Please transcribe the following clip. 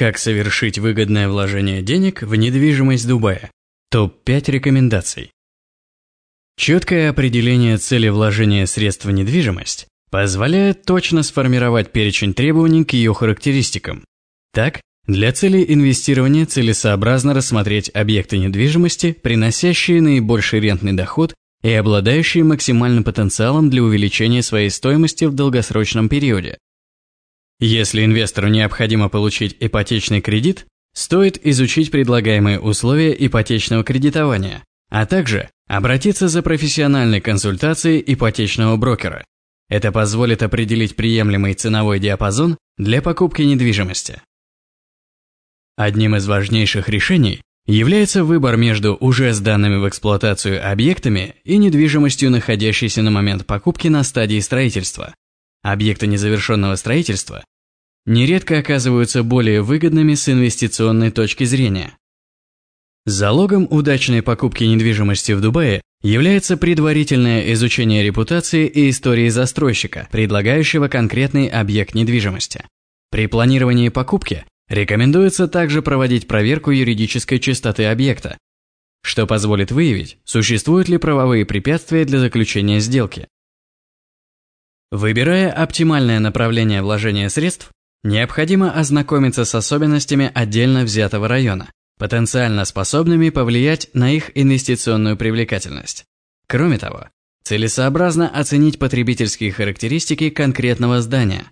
Как совершить выгодное вложение денег в недвижимость Дубая? Топ-5 рекомендаций. Четкое определение цели вложения средств в недвижимость позволяет точно сформировать перечень требований к ее характеристикам. Так, для целей инвестирования целесообразно рассмотреть объекты недвижимости, приносящие наибольший рентный доход и обладающие максимальным потенциалом для увеличения своей стоимости в долгосрочном периоде, если инвестору необходимо получить ипотечный кредит, стоит изучить предлагаемые условия ипотечного кредитования, а также обратиться за профессиональной консультацией ипотечного брокера. Это позволит определить приемлемый ценовой диапазон для покупки недвижимости. Одним из важнейших решений является выбор между уже сданными в эксплуатацию объектами и недвижимостью, находящейся на момент покупки на стадии строительства. Объекты незавершенного строительства нередко оказываются более выгодными с инвестиционной точки зрения. Залогом удачной покупки недвижимости в Дубае является предварительное изучение репутации и истории застройщика, предлагающего конкретный объект недвижимости. При планировании покупки рекомендуется также проводить проверку юридической чистоты объекта, что позволит выявить, существуют ли правовые препятствия для заключения сделки. Выбирая оптимальное направление вложения средств, Необходимо ознакомиться с особенностями отдельно взятого района, потенциально способными повлиять на их инвестиционную привлекательность. Кроме того, целесообразно оценить потребительские характеристики конкретного здания,